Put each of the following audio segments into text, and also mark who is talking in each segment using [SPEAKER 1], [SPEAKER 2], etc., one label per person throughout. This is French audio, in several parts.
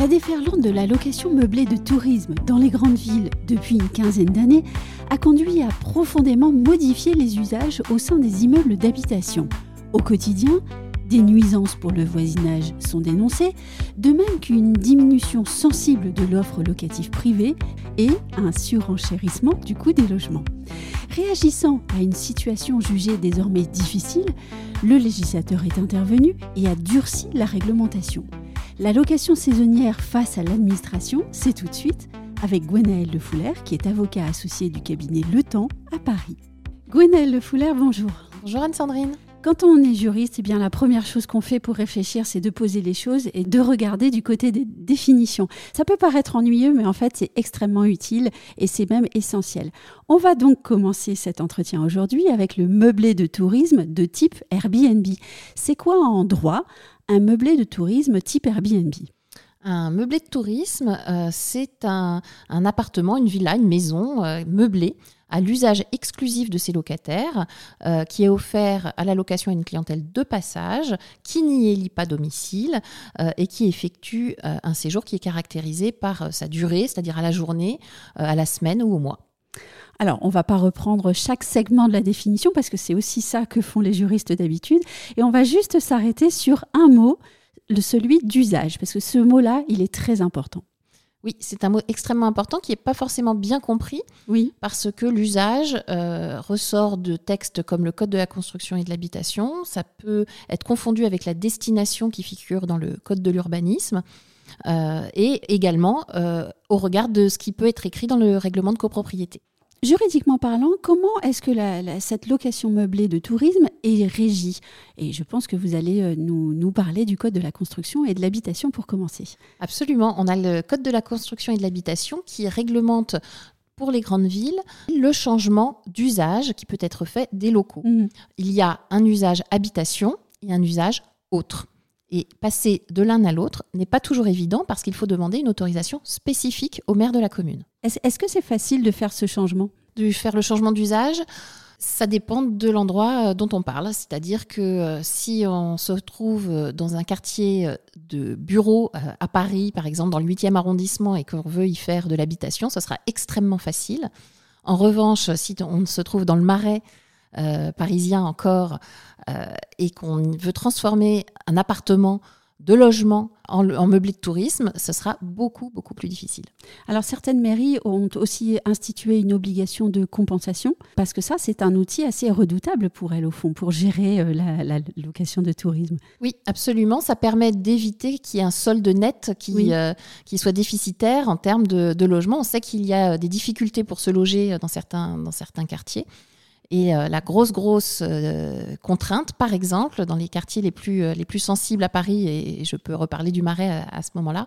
[SPEAKER 1] La déferlante de la location meublée de tourisme dans les grandes villes depuis une quinzaine d'années a conduit à profondément modifier les usages au sein des immeubles d'habitation. Au quotidien, des nuisances pour le voisinage sont dénoncées, de même qu'une diminution sensible de l'offre locative privée et un surenchérissement du coût des logements. Réagissant à une situation jugée désormais difficile, le législateur est intervenu et a durci la réglementation. La location saisonnière face à l'administration, c'est tout de suite avec Gwenaëlle Le Fouler, qui est avocat associé du cabinet Le Temps à Paris. Gwenaëlle Le Fouler, bonjour.
[SPEAKER 2] Bonjour Anne-Sandrine.
[SPEAKER 1] Quand on est juriste, eh bien la première chose qu'on fait pour réfléchir, c'est de poser les choses et de regarder du côté des définitions. Ça peut paraître ennuyeux, mais en fait, c'est extrêmement utile et c'est même essentiel. On va donc commencer cet entretien aujourd'hui avec le meublé de tourisme de type Airbnb. C'est quoi en droit un meublé de tourisme type Airbnb?
[SPEAKER 2] Un meublé de tourisme, euh, c'est un, appartement, une villa, une maison euh, meublée à l'usage exclusif de ses locataires, euh, qui est offert à la location à une clientèle de passage, qui n'y élit pas domicile euh, et qui effectue euh, un séjour qui est caractérisé par sa durée, c'est-à-dire à la journée, à la semaine ou au mois.
[SPEAKER 1] Alors, on ne va pas reprendre chaque segment de la définition parce que c'est aussi ça que font les juristes d'habitude. Et on va juste s'arrêter sur un mot, celui d'usage, parce que ce mot-là, il est très important.
[SPEAKER 2] Oui, c'est un mot extrêmement important qui n'est pas forcément bien compris.
[SPEAKER 1] Oui.
[SPEAKER 2] Parce que l'usage euh, ressort de textes comme le Code de la construction et de l'habitation. Ça peut être confondu avec la destination qui figure dans le Code de l'urbanisme. Euh, et également euh, au regard de ce qui peut être écrit dans le règlement de copropriété.
[SPEAKER 1] Juridiquement parlant, comment est-ce que cette location meublée de tourisme est régie? Et je pense que vous allez euh, nous, nous, parler du Code de la construction et de l'habitation pour commencer.
[SPEAKER 2] Absolument. On a le Code de la construction et de l'habitation qui réglemente pour les grandes villes le changement d'usage qui peut être fait des locaux. Mmh. Il y a un usage habitation et un usage autre. Et passer de l'un à l'autre n'est pas toujours évident parce qu'il faut demander une autorisation spécifique au maire de la commune.
[SPEAKER 1] Est-ce que c'est facile de faire ce changement?
[SPEAKER 2] De faire le changement d'usage ça dépend de l'endroit euh, dont on parle. C'est-à-dire que euh, si on se trouve euh, dans un quartier de bureau à Paris, par exemple, dans le 8e arrondissement, et qu'on veut y faire de l'habitation, ce sera extrêmement facile. En revanche, si on se trouve dans le marais parisien encore, et qu'on veut transformer un appartement de logement en, meublé de tourisme, ce sera beaucoup, beaucoup plus difficile.
[SPEAKER 1] Alors certaines mairies ont aussi institué une obligation de compensation, parce que ça, c'est un outil assez redoutable pour elles, au fond, pour gérer euh, la, location de tourisme.
[SPEAKER 2] Oui, absolument. Ça permet d'éviter qu'il y ait un solde net qui, euh, qui soit déficitaire en termes de, de logement. On sait qu'il y a des difficultés pour se loger dans certains, dans certains quartiers. Et euh, la grosse, grosse euh, contrainte, par exemple, dans les quartiers les plus, euh, les plus sensibles à Paris, et, je peux reparler du Marais à, ce moment-là,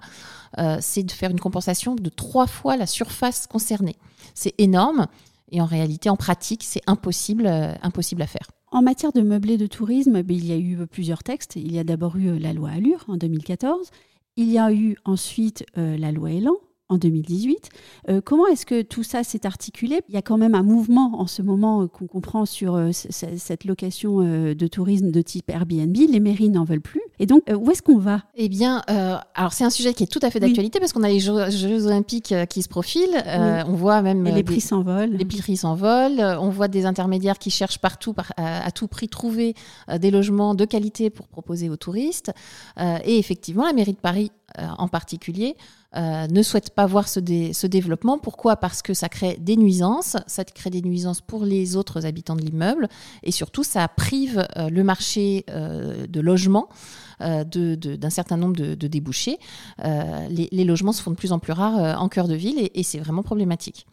[SPEAKER 2] c'est de faire une compensation de trois fois la surface concernée. C'est énorme, et en réalité, en pratique, c'est impossible, impossible à faire.
[SPEAKER 1] En matière de meublé de tourisme, ben, il y a eu plusieurs textes. Il y a d'abord eu la loi Allure en 2014. Il y a eu ensuite la loi Elan en 2018. Euh, comment est-ce que tout ça s'est articulé? Il y a quand même un mouvement en ce moment euh, qu'on comprend sur euh, cette location de tourisme de type Airbnb. Les mairies n'en veulent plus. Et donc, où est-ce qu'on va?
[SPEAKER 2] Eh bien, alors c'est un sujet qui est tout à fait d'actualité parce qu'on a les Jeux, Olympiques qui se profilent. On voit même...
[SPEAKER 1] Et les prix s'envolent.
[SPEAKER 2] Les prix s'envolent. On voit des intermédiaires qui cherchent partout, à, tout prix, trouver des logements de qualité pour proposer aux touristes. et effectivement, la mairie de Paris en particulier euh, ne souhaite pas voir ce, développement. Pourquoi? Parce que ça crée des nuisances, ça crée des nuisances pour les autres habitants de l'immeuble, et surtout ça prive euh, le marché euh, de logement d'un certain nombre de, débouchés. Les, logements se font de plus en plus rares en cœur de ville, et c'est vraiment problématique.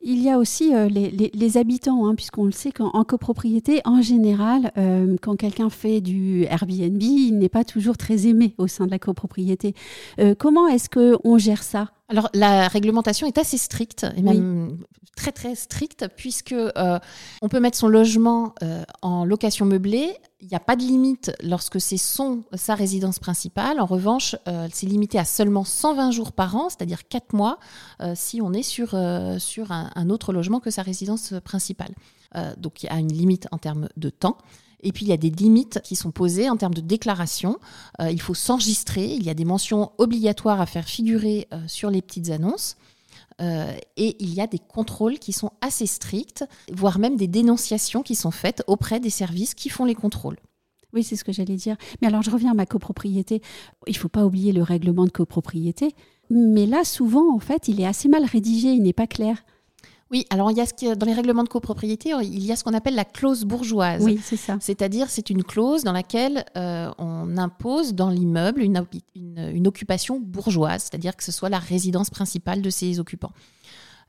[SPEAKER 1] Il y a aussi euh, les, habitants, hein, puisqu'on le sait qu'en copropriété, en général, euh, quand quelqu'un fait du Airbnb, il n'est pas toujours très aimé au sein de la copropriété. Euh, comment est-ce qu'on gère ça?
[SPEAKER 2] Alors la réglementation est assez stricte et même très très stricte puisque euh, on peut mettre son logement euh, en location meublée. Il n'y a pas de limite lorsque c'est son sa résidence principale. En revanche, euh, c'est limité à seulement 120 jours par an, c'est-à-dire 4 mois, si on est sur, sur un, un, autre logement que sa résidence principale. donc il y a une limite en termes de temps. Et puis, il y a des limites qui sont posées en termes de déclaration. Euh, il faut s'enregistrer. Il y a des mentions obligatoires à faire figurer euh, sur les petites annonces. Euh, et il y a des contrôles qui sont assez stricts, voire même des dénonciations qui sont faites auprès des services qui font les contrôles.
[SPEAKER 1] Oui, c'est ce que j'allais dire. Mais alors, je reviens à ma copropriété. Il ne faut pas oublier le règlement de copropriété. Mais là, souvent, en fait, il est assez mal rédigé, il n'est pas clair.
[SPEAKER 2] Oui, alors il y a ce dans les règlements de copropriété, il y a ce qu'on appelle la clause bourgeoise.
[SPEAKER 1] Oui, c'est ça.
[SPEAKER 2] C'est-à-dire, c'est une clause dans laquelle euh, on impose dans l'immeuble une, une, occupation bourgeoise, c'est-à-dire que ce soit la résidence principale de ses occupants.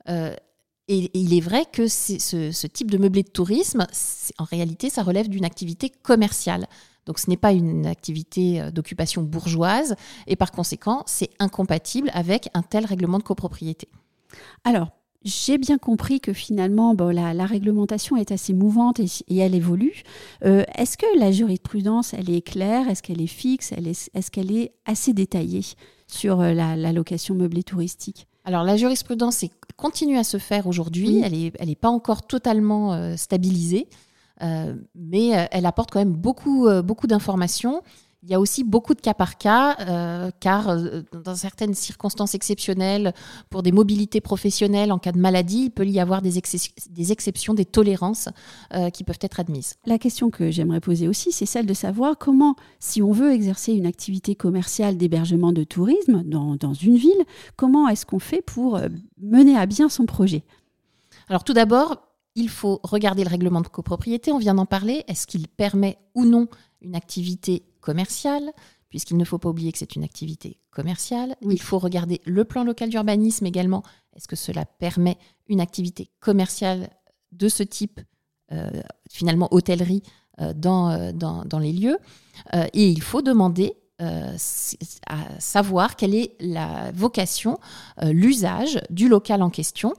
[SPEAKER 2] Euh, et, il est vrai que ce, ce, type de meublé de tourisme, en réalité, ça relève d'une activité commerciale. Donc ce n'est pas une activité euh, d'occupation bourgeoise et par conséquent, c'est incompatible avec un tel règlement de copropriété.
[SPEAKER 1] Alors, j'ai bien compris que finalement, la, réglementation est assez mouvante et, elle évolue. Euh, est-ce que la jurisprudence, elle est claire? Est-ce qu'elle est fixe? Est-ce qu'elle est, assez détaillée sur euh, la, location meublée touristique?
[SPEAKER 2] Alors la jurisprudence continue à se faire aujourd'hui, elle n'est elle est pas encore totalement euh, stabilisée, mais elle apporte quand même beaucoup, beaucoup d'informations. Il y a aussi beaucoup de cas par cas, euh, car euh, dans certaines circonstances exceptionnelles, pour des mobilités professionnelles, en cas de maladie, il peut y avoir des, des exceptions, des tolérances euh, qui peuvent être admises.
[SPEAKER 1] La question que j'aimerais poser aussi, c'est celle de savoir comment, si on veut exercer une activité commerciale d'hébergement de tourisme dans, dans une ville, comment est-ce qu'on fait pour mener à bien son projet?
[SPEAKER 2] Alors tout d'abord, il faut regarder le règlement de copropriété, on vient d'en parler. Est-ce qu'il permet ou non une activité commerciale, puisqu'il ne faut pas oublier que c'est une activité commerciale. Il faut regarder le plan local d'urbanisme également. Est-ce que cela permet une activité commerciale de ce type, euh, finalement hôtellerie, euh, dans, euh, dans, dans, les lieux? Et il faut demander à savoir quelle est la vocation, l'usage du local en question,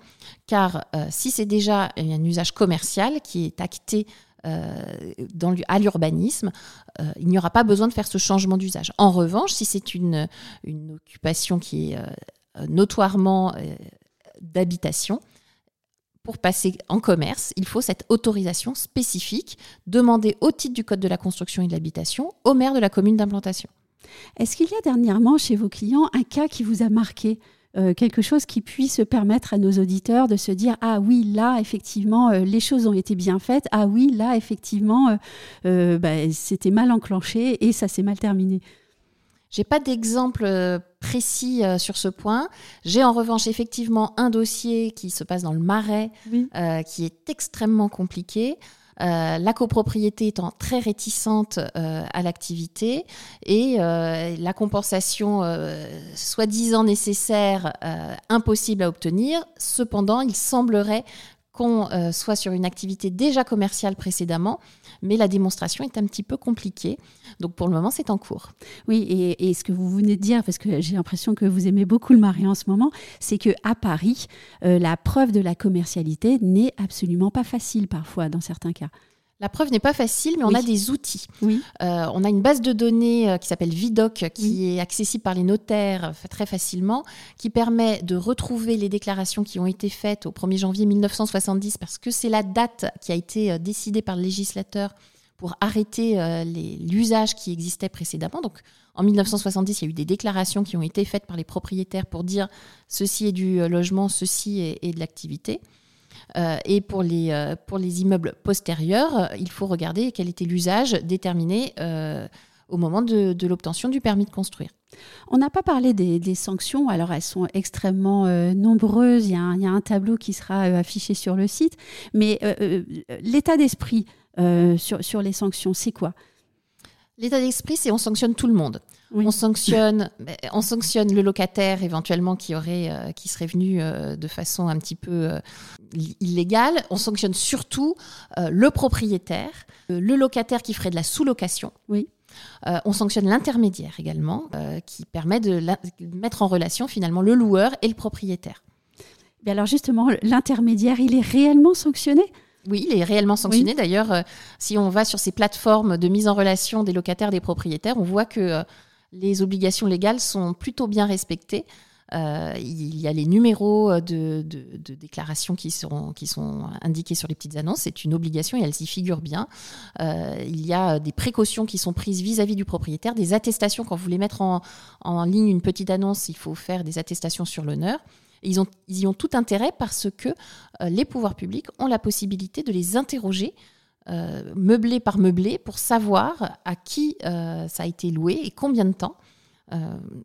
[SPEAKER 2] car si c'est déjà un usage commercial qui est acté dans, à l'urbanisme, euh, il n'y aura pas besoin de faire ce changement d'usage. En revanche, si c'est une, une occupation qui est euh, notoirement d'habitation, pour passer en commerce, il faut cette autorisation spécifique demandée au titre du Code de la construction et de l'habitation au maire de la commune d'implantation.
[SPEAKER 1] Est-ce qu'il y a dernièrement chez vos clients un cas qui vous a marqué? Euh, quelque chose qui puisse permettre à nos auditeurs de se dire ah oui là effectivement euh, les choses ont été bien faites ah oui là effectivement euh, bah, c'était mal enclenché et ça s'est mal terminé.
[SPEAKER 2] J'ai pas d'exemple précis sur ce point. J'ai en revanche effectivement un dossier qui se passe dans le Marais, qui est extrêmement compliqué. Euh, la copropriété étant très réticente euh, à l'activité et euh, la compensation soi-disant nécessaire impossible à obtenir. Cependant, il semblerait qu'on soit sur une activité déjà commerciale précédemment, mais la démonstration est un petit peu compliquée. Donc pour le moment, c'est en cours.
[SPEAKER 1] Oui, et, ce que vous venez de dire, parce que j'ai l'impression que vous aimez beaucoup le Marais en ce moment, c'est que à Paris, euh, la preuve de la commercialité n'est absolument pas facile parfois dans certains cas.
[SPEAKER 2] La preuve n'est pas facile, mais on a des outils. Oui. Euh, on a une base de données euh, qui s'appelle Vidoc, qui est accessible par les notaires très facilement, qui permet de retrouver les déclarations qui ont été faites au 1er janvier 1970, parce que c'est la date qui a été décidée par le législateur pour arrêter euh, l'usage qui existait précédemment. Donc en 1970, il y a eu des déclarations qui ont été faites par les propriétaires pour dire ceci est du euh, logement, ceci est, de l'activité. Euh, et pour les, pour les immeubles postérieurs, il faut regarder quel était l'usage déterminé au moment de, l'obtention du permis de construire.
[SPEAKER 1] On n'a pas parlé des, sanctions, alors elles sont extrêmement nombreuses, il y, a un, il y, a un, tableau qui sera affiché sur le site, mais l'état d'esprit euh, sur, sur les sanctions, c'est quoi?
[SPEAKER 2] L'état d'esprit, c'est on sanctionne tout le monde. On sanctionne, on sanctionne le locataire éventuellement qui aurait, euh, qui serait venu euh, de façon un petit peu illégale. On sanctionne surtout le propriétaire, le locataire qui ferait de la sous-location.
[SPEAKER 1] Oui.
[SPEAKER 2] on sanctionne l'intermédiaire également, qui permet de, mettre en relation finalement le loueur et le propriétaire.
[SPEAKER 1] Mais alors justement, l'intermédiaire, il est réellement sanctionné?
[SPEAKER 2] Oui, il est réellement sanctionné. D'ailleurs, si on va sur ces plateformes de mise en relation des locataires, des propriétaires, on voit que les obligations légales sont plutôt bien respectées. Euh, il y a les numéros de, de, déclaration qui sont, qui sont indiqués sur les petites annonces. C'est une obligation et elles y figurent bien. Euh, il y a des précautions qui sont prises vis-à-vis du propriétaire, des attestations. Quand vous voulez mettre en, ligne une petite annonce, il faut faire des attestations sur l'honneur. Ils, ont, y ont tout intérêt parce que euh, les pouvoirs publics ont la possibilité de les interroger meublé par meublé pour savoir à qui ça a été loué et combien de temps. Euh,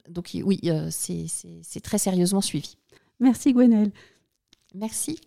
[SPEAKER 2] donc oui, euh, c'est très sérieusement suivi.
[SPEAKER 1] Merci Gwenelle.
[SPEAKER 2] Merci.